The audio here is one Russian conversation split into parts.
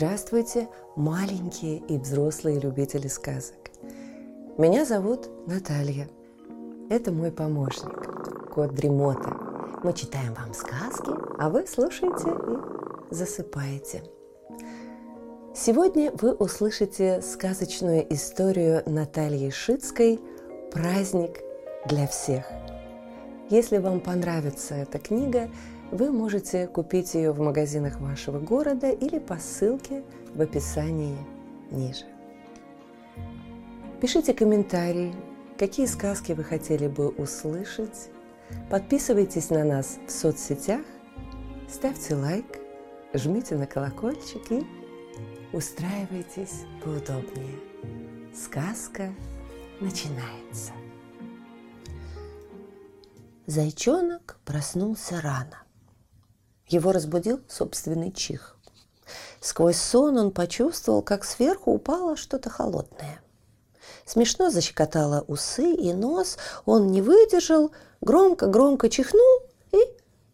Здравствуйте, маленькие и взрослые любители сказок. Меня зовут Наталья. Это мой помощник, кот Дремота. Мы читаем вам сказки, а вы слушаете и засыпаете. Сегодня вы услышите сказочную историю Натальи Шицкой «Праздник для всех». Если вам понравится эта книга, вы можете купить ее в магазинах вашего города или по ссылке в описании ниже. Пишите комментарии, какие сказки вы хотели бы услышать. Подписывайтесь на нас в соцсетях, ставьте лайк, жмите на колокольчик и устраивайтесь поудобнее. Сказка начинается. Зайчонок проснулся рано. Его разбудил собственный чих. Сквозь сон он почувствовал, как сверху упало что-то холодное. Смешно защекотало усы и нос, он не выдержал, громко-громко чихнул и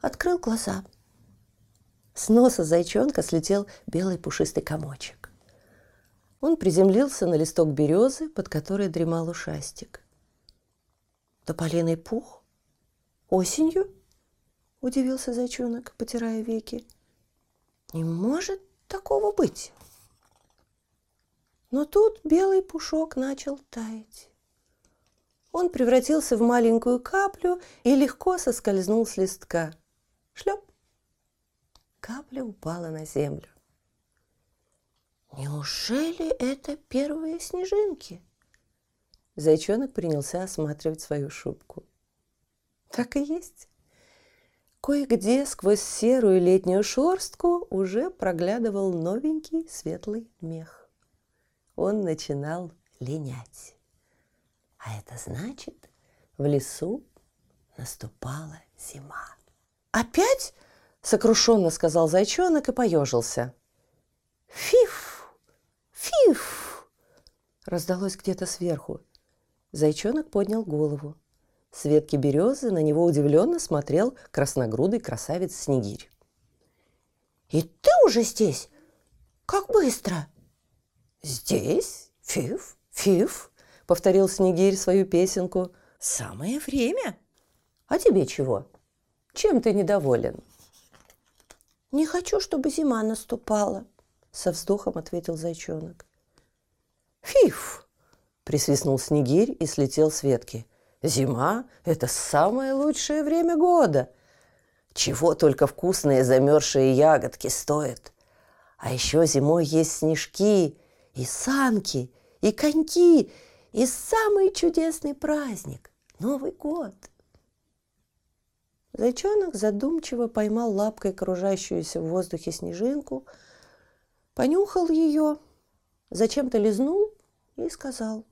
открыл глаза. С носа зайчонка слетел белый пушистый комочек. Он приземлился на листок березы, под которой дремал ушастик. Тополиный пух? Осенью? Удивился зайчонок, потирая веки. Не может такого быть. Но тут белый пушок начал таять. Он превратился в маленькую каплю и легко соскользнул с листка. Шлеп! Капля упала на землю. Неужели это первые снежинки? Зайчонок принялся осматривать свою шубку. Так и есть. Кое-где сквозь серую летнюю шорстку уже проглядывал новенький светлый мех. Он начинал линять. А это значит, в лесу наступала зима. «Опять?» — сокрушенно сказал зайчонок и поежился. «Фиф! Фиф!» — раздалось где-то сверху. Зайчонок поднял голову. С ветки березы на него удивленно смотрел красногрудый красавец Снегирь. «И ты уже здесь? Как быстро!» «Здесь? Фиф, фиф!» — повторил Снегирь свою песенку. «Самое время! А тебе чего? Чем ты недоволен?» «Не хочу, чтобы зима наступала», — со вздохом ответил зайчонок. «Фиф!» — присвистнул Снегирь и слетел с ветки. Зима – это самое лучшее время года. Чего только вкусные замерзшие ягодки стоят. А еще зимой есть снежки и санки, и коньки, и самый чудесный праздник – Новый год. Зайчонок задумчиво поймал лапкой кружащуюся в воздухе снежинку, понюхал ее, зачем-то лизнул и сказал.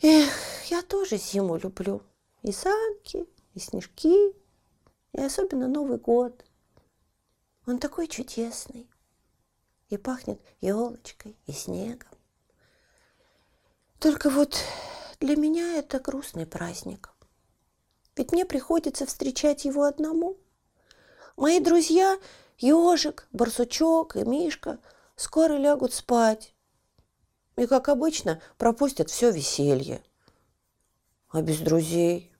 Эх, я тоже зиму люблю. И санки, и снежки, и особенно Новый год. Он такой чудесный. И пахнет елочкой, и снегом. Только вот для меня это грустный праздник. Ведь мне приходится встречать его одному. Мои друзья, ежик, барсучок и мишка, скоро лягут спать. И, как обычно, пропустят все веселье. А без друзей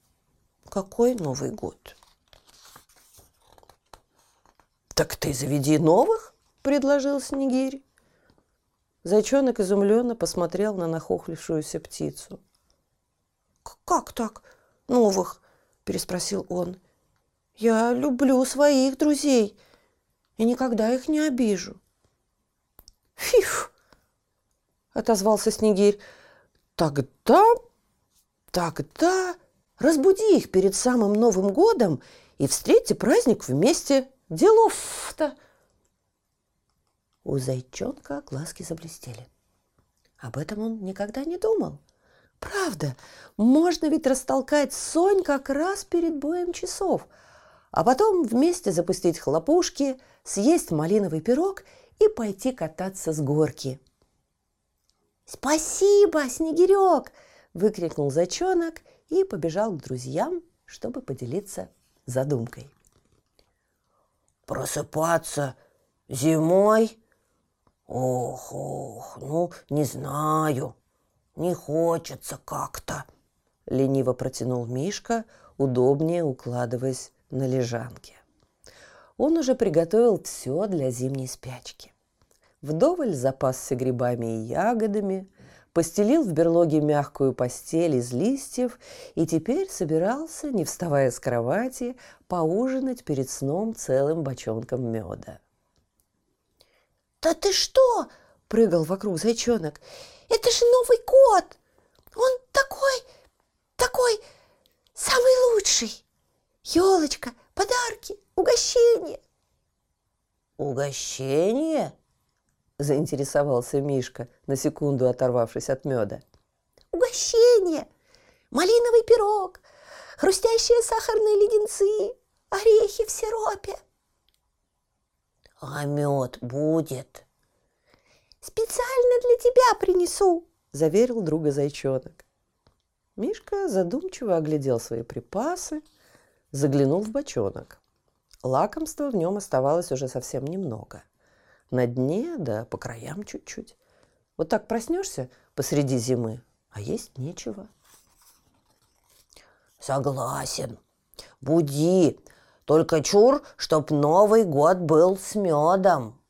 какой Новый год? Так ты заведи новых, предложил Снегирь. Зайчонок изумленно посмотрел на нахохлившуюся птицу. «Как так новых?» – переспросил он. «Я люблю своих друзей и никогда их не обижу». «Фиф!» – отозвался Снегирь. «Тогда Тогда разбуди их перед самым Новым годом и встретьте праздник вместе. Делов-то! У зайчонка глазки заблестели. Об этом он никогда не думал. Правда, можно ведь растолкать сонь как раз перед боем часов, а потом вместе запустить хлопушки, съесть малиновый пирог и пойти кататься с горки. «Спасибо, Снегирек!» Выкрикнул зайчонок и побежал к друзьям, чтобы поделиться задумкой. «Просыпаться зимой Ох, ох, ну, не знаю, не хочется как-то, лениво протянул Мишка, удобнее укладываясь на лежанке. Он уже приготовил все для зимней спячки. Вдоволь запасся грибами и ягодами, постелил в берлоге мягкую постель из листьев и теперь собирался, не вставая с кровати, поужинать перед сном целым бочонком меда. «Да ты что?» – прыгал вокруг зайчонок. «Это же Новый год! Он такой, такой, самый лучший! Елочка, подарки, угощение!» «Угощение?» – заинтересовался Мишка, на секунду оторвавшись от меда. «Угощение! Малиновый пирог, хрустящие сахарные леденцы, орехи в сиропе!» «А мед будет?» «Специально для тебя принесу!» – заверил друга зайчонок. Мишка задумчиво оглядел свои припасы, заглянул в бочонок. Лакомства в нем оставалось уже совсем немного. На дне, да по краям чуть-чуть. Вот так проснешься посреди зимы, а есть нечего. Согласен. Буди, только чур, чтоб Новый год был с медом.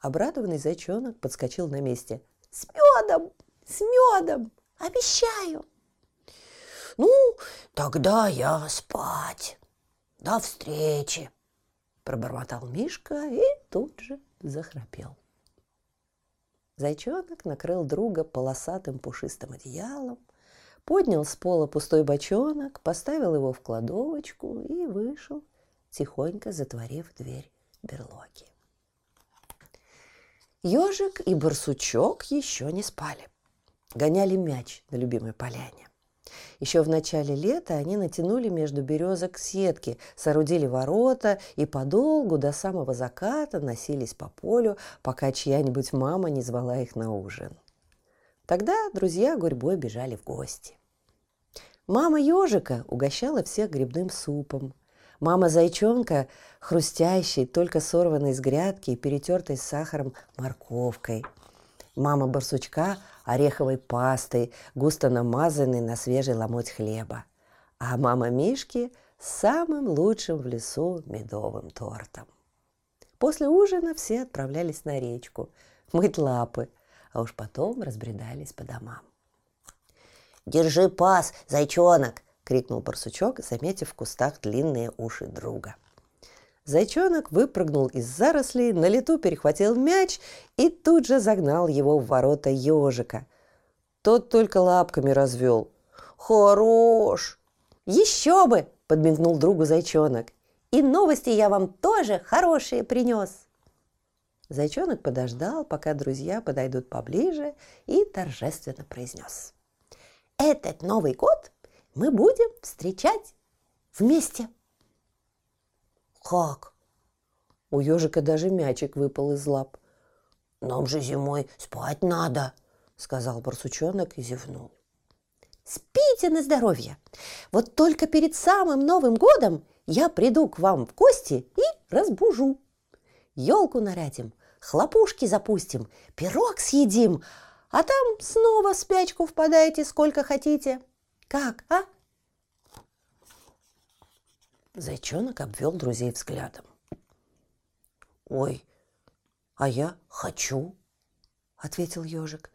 Обрадованный зайчонок подскочил на месте. С медом! С медом! Обещаю! Ну, тогда я спать. До встречи! Пробормотал Мишка и тут же захрапел. Зайчонок накрыл друга полосатым пушистым одеялом, поднял с пола пустой бочонок, поставил его в кладовочку и вышел, тихонько затворив дверь берлоги. Ежик и барсучок еще не спали. Гоняли мяч на любимой поляне. Еще в начале лета они натянули между березок сетки, соорудили ворота и подолгу до самого заката носились по полю, пока чья-нибудь мама не звала их на ужин. Тогда друзья гурьбой бежали в гости. Мама ежика угощала всех грибным супом. Мама зайчонка – хрустящей, только сорванной с грядки и перетертой с сахаром морковкой. Мама барсучка – ореховой пастой, густо намазанной на свежий ломоть хлеба. А мама Мишки – самым лучшим в лесу медовым тортом. После ужина все отправлялись на речку мыть лапы, а уж потом разбредались по домам. «Держи пас, зайчонок!» — крикнул барсучок, заметив в кустах длинные уши друга. Зайчонок выпрыгнул из зарослей, на лету перехватил мяч и тут же загнал его в ворота ежика. Тот только лапками развел. «Хорош!» «Еще бы!» – подмигнул другу зайчонок. «И новости я вам тоже хорошие принес!» Зайчонок подождал, пока друзья подойдут поближе, и торжественно произнес. Этот Новый год мы будем встречать вместе. Как? У ежика даже мячик выпал из лап. Нам же зимой спать надо, сказал барсучонок и зевнул. Спите на здоровье. Вот только перед самым Новым годом я приду к вам в гости и разбужу. Елку нарядим, хлопушки запустим, пирог съедим, а там снова в спячку впадаете сколько хотите. Как, а? Зайчонок обвел друзей взглядом. «Ой, а я хочу», — ответил ежик.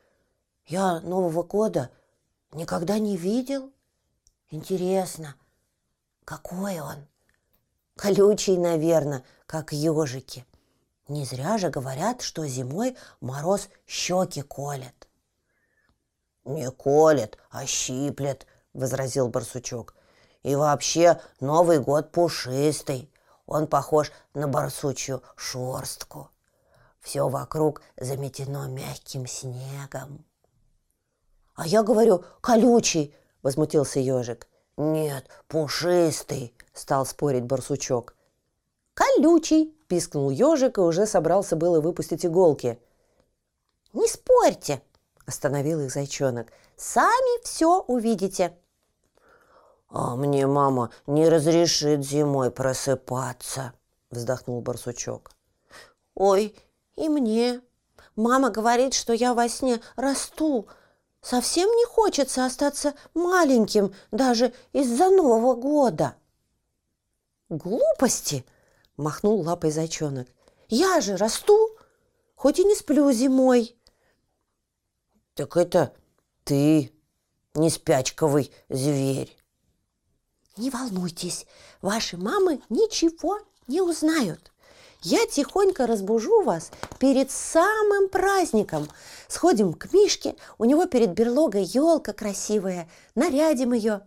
«Я Нового года никогда не видел. Интересно, какой он? Колючий, наверное, как ежики. Не зря же говорят, что зимой мороз щеки колет. «Не колет, а щиплет», — возразил барсучок. «И вообще Новый год пушистый. Он похож на барсучью шорстку. Все вокруг заметено мягким снегом». «А я говорю, колючий», — возмутился ежик. «Нет, пушистый», — стал спорить барсучок. «Колючий», – пискнул ежик и уже собрался было выпустить иголки. «Не спорьте!» – остановил их зайчонок. «Сами все увидите!» «А мне мама не разрешит зимой просыпаться!» – вздохнул барсучок. «Ой, и мне!» Мама говорит, что я во сне расту. Совсем не хочется остаться маленьким даже из-за Нового года. Глупости, махнул лапой зайчонок. Я же расту, хоть и не сплю зимой. Так это ты, не спячковый зверь. Не волнуйтесь, ваши мамы ничего не узнают. Я тихонько разбужу вас перед самым праздником. Сходим к Мишке, у него перед берлогой елка красивая, нарядим ее.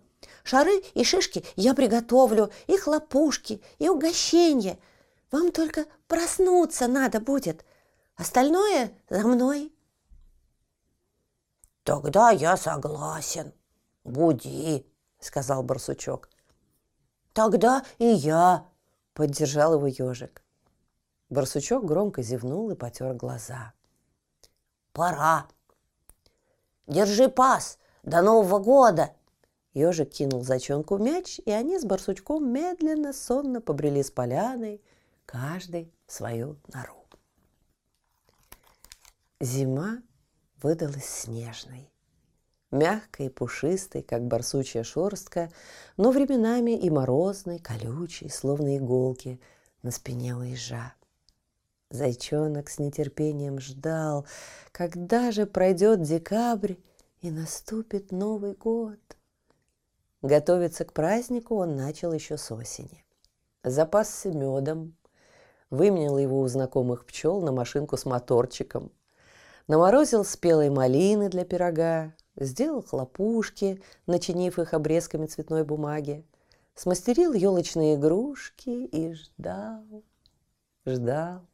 Шары и шишки я приготовлю, и хлопушки, и угощенье. Вам только проснуться надо будет. Остальное за мной. Тогда я согласен. Буди, сказал барсучок. Тогда и я, поддержал его ежик. Барсучок громко зевнул и потер глаза. Пора. Держи пас до Нового года. Ежик кинул зайчонку мяч, и они с барсучком медленно, сонно побрели с поляной, каждый в свою нору. Зима выдалась снежной. Мягкой пушистой, как барсучья шерстка, но временами и морозной, колючей, словно иголки на спине у ежа. Зайчонок с нетерпением ждал, когда же пройдет декабрь и наступит Новый год. Готовиться к празднику он начал еще с осени. Запасся медом, выменял его у знакомых пчел на машинку с моторчиком – наморозил спелой малины для пирога, сделал хлопушки, начинив их обрезками цветной бумаги, смастерил елочные игрушки и ждал, ждал,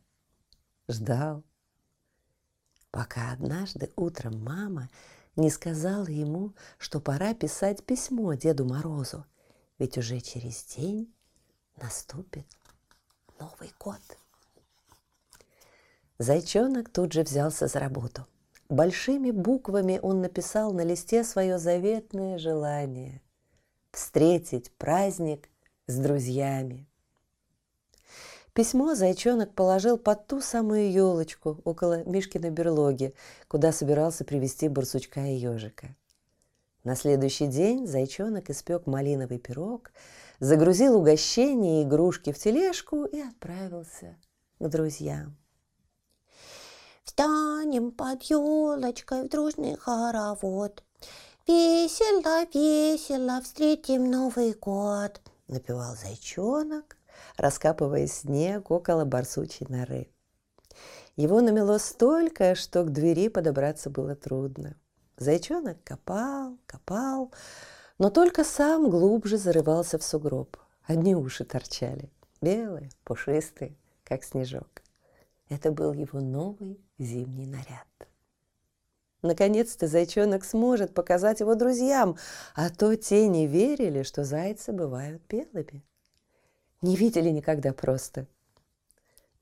ждал, пока однажды утром мама не сказала ему, что пора писать письмо Деду Морозу, ведь уже через день наступит Новый год. Зайчонок тут же взялся за работу. Большими буквами он написал на листе свое заветное желание – встретить праздник с друзьями. Письмо зайчонок положил под ту самую елочку около Мишкиной берлоги, куда собирался привезти барсучка и ежика. На следующий день зайчонок испек малиновый пирог, загрузил угощения и игрушки в тележку и отправился к друзьям. Встанем под елочкой в дружный хоровод. Весело, весело встретим Новый год, напевал зайчонок, раскапывая снег около барсучей норы. Его намело столько, что к двери подобраться было трудно. Зайчонок копал, копал, но только сам глубже зарывался в сугроб. Одни уши торчали, белые, пушистые, как снежок. Это был его новый зимний наряд. Наконец-то зайчонок сможет показать его друзьям, а то те не верили, что зайцы бывают белыми. Не видели никогда просто.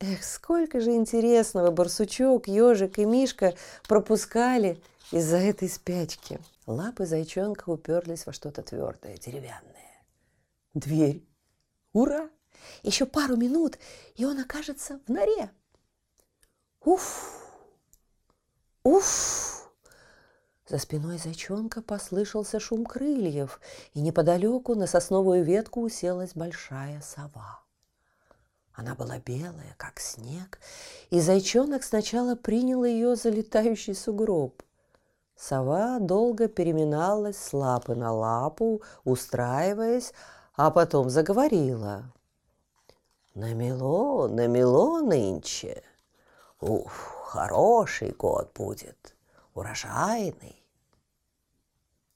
Эх, сколько же интересного барсучок, ежик и мишка пропускали из-за этой спячки. Лапы зайчонка уперлись во что-то твердое, деревянное. Дверь. Ура! Еще пару минут, и он окажется в норе. Уф! Уф! За спиной зайчонка послышался шум крыльев, и неподалеку на сосновую ветку уселась большая сова. Она была белая, как снег, и зайчонок сначала принял ее за летающий сугроб. Сова долго переминалась с лапы на лапу, устраиваясь, а потом заговорила. «Намело, намело нынче!» Уф, хороший год будет, урожайный.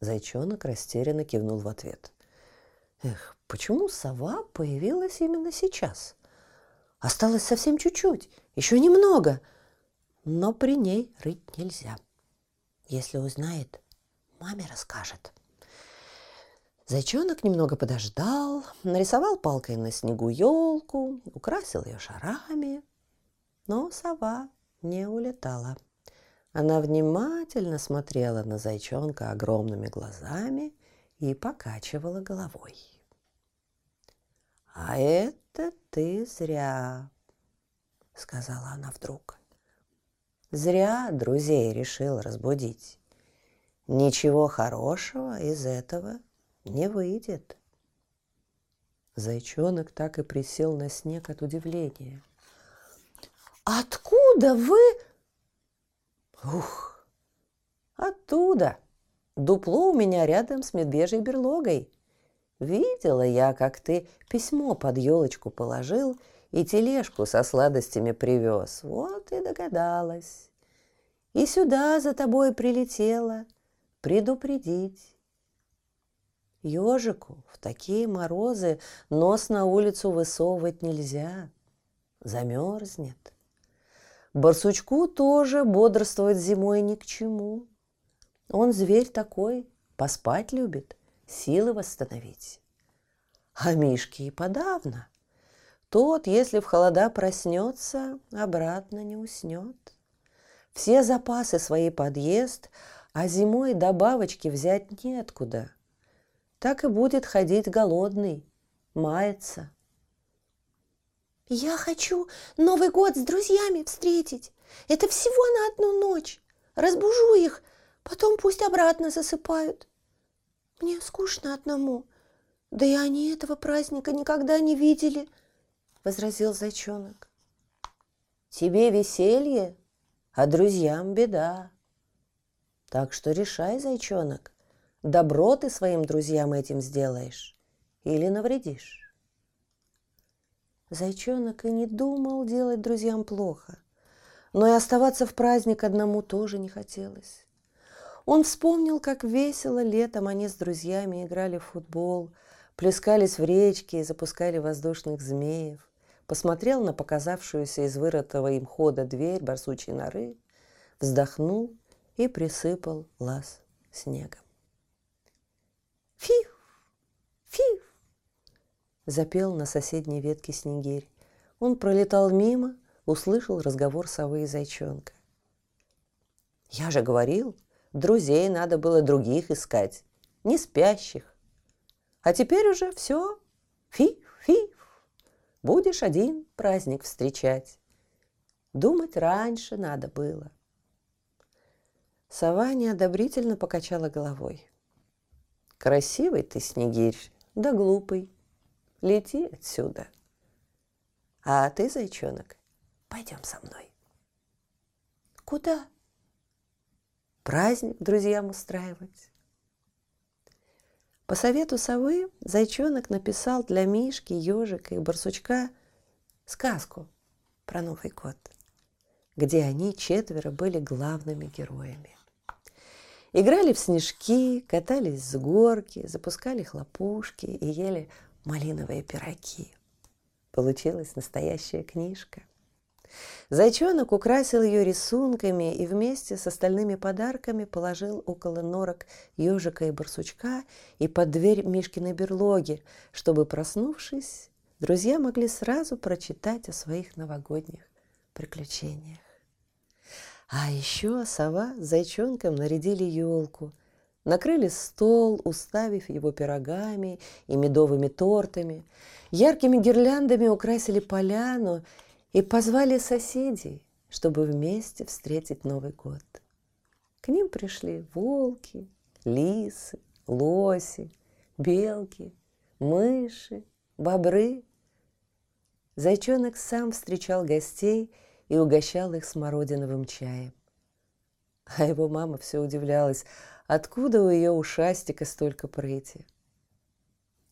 Зайчонок растерянно кивнул в ответ. Эх, почему сова появилась именно сейчас? Осталось совсем чуть-чуть, еще немного, но при ней рыть нельзя. Если узнает, маме расскажет. Зайчонок немного подождал, нарисовал палкой на снегу елку, украсил ее шарами, но сова не улетала. Она внимательно смотрела на зайчонка огромными глазами и покачивала головой. «А это ты зря», — сказала она вдруг. Зря друзей решил разбудить. Ничего хорошего из этого не выйдет. Зайчонок так и присел на снег от удивления. «Откуда вы?» Ух, оттуда. Дупло у меня рядом с медвежьей берлогой. Видела я, как ты письмо под елочку положил и тележку со сладостями привез. Вот и догадалась. И сюда за тобой прилетела предупредить. Ежику в такие морозы нос на улицу высовывать нельзя. Замерзнет. Барсучку тоже бодрствовать зимой ни к чему. Он зверь такой, поспать любит, силы восстановить. А Мишки и подавно. Тот, если в холода проснется, обратно не уснет. Все запасы свои подъест, а зимой добавочки взять неоткуда. Так и будет ходить голодный, мается. «Я хочу Новый год с друзьями встретить. Это всего на одну ночь. Разбужу их, потом пусть обратно засыпают. Мне скучно одному. Да и они этого праздника никогда не видели», — возразил зайчонок. «Тебе веселье, а друзьям беда. Так что решай, зайчонок, добро ты своим друзьям этим сделаешь или навредишь». Зайчонок и не думал делать друзьям плохо, но и оставаться в праздник одному тоже не хотелось. Он вспомнил, как весело летом они с друзьями играли в футбол, плескались в речке и запускали воздушных змеев, посмотрел на показавшуюся из вырытого им хода дверь барсучьей норы, вздохнул и присыпал лаз снегом. «Фиф! Фиф!» — запел на соседней ветке снегирь. Он пролетал мимо, услышал разговор совы и зайчонка. «Я же говорил, друзей надо было других искать, не спящих. А теперь уже все, фиф-фиф, будешь один праздник встречать. Думать раньше надо было». Сова неодобрительно покачала головой. «Красивый ты, Снегирь, да глупый. Лети отсюда. А ты, зайчонок, пойдем со мной». «Куда?» «Праздник друзьям устраивать». По совету совы зайчонок написал для Мишки, ежика и барсучка сказку про Новый год, где они четверо были главными героями. Играли в снежки, катались с горки, запускали хлопушки и ели малиновые пироги. Получилась настоящая книжка. Зайчонок украсил ее рисунками и вместе с остальными подарками положил около норок ежика и барсучка и под дверь Мишкиной берлоги, чтобы, проснувшись, друзья могли сразу прочитать о своих новогодних приключениях. А еще сова с зайчонком нарядили елку, накрыли стол, уставив его пирогами и медовыми тортами, яркими гирляндами украсили поляну и позвали соседей, чтобы вместе встретить Новый год. К ним пришли волки, лисы, лоси, белки, мыши, бобры. Зайчонок сам встречал гостей – и угощал их смородиновым чаем. А его мама все удивлялась, откуда у ее ушастика столько прыти.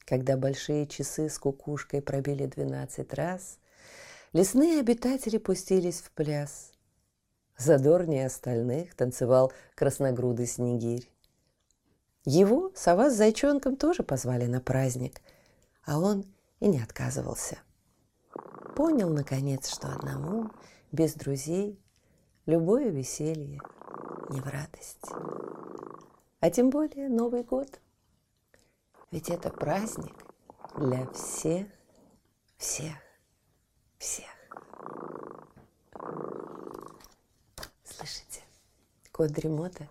Когда большие часы с кукушкой пробили двенадцать раз, лесные обитатели пустились в пляс. Задорнее остальных танцевал красногрудый снегирь. Его сова с зайчонком тоже позвали на праздник, а он и не отказывался. Понял, наконец, что одному без друзей любое веселье не в радость. А тем более Новый год. Ведь это праздник для всех, всех, всех. Слышите, кот Дремота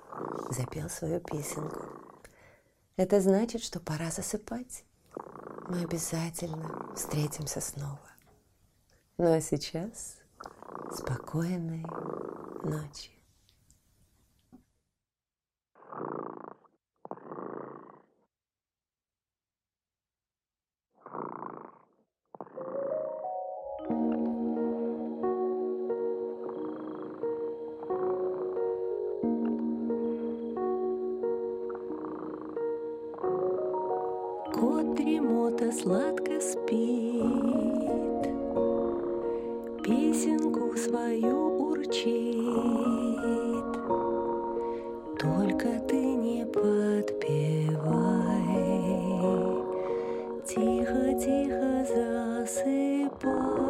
запел свою песенку. Это значит, что пора засыпать. Мы обязательно встретимся снова. Ну а сейчас спокойной ночи. Песенку свою урчит. Только ты не подпевай, Тихо-тихо засыпай,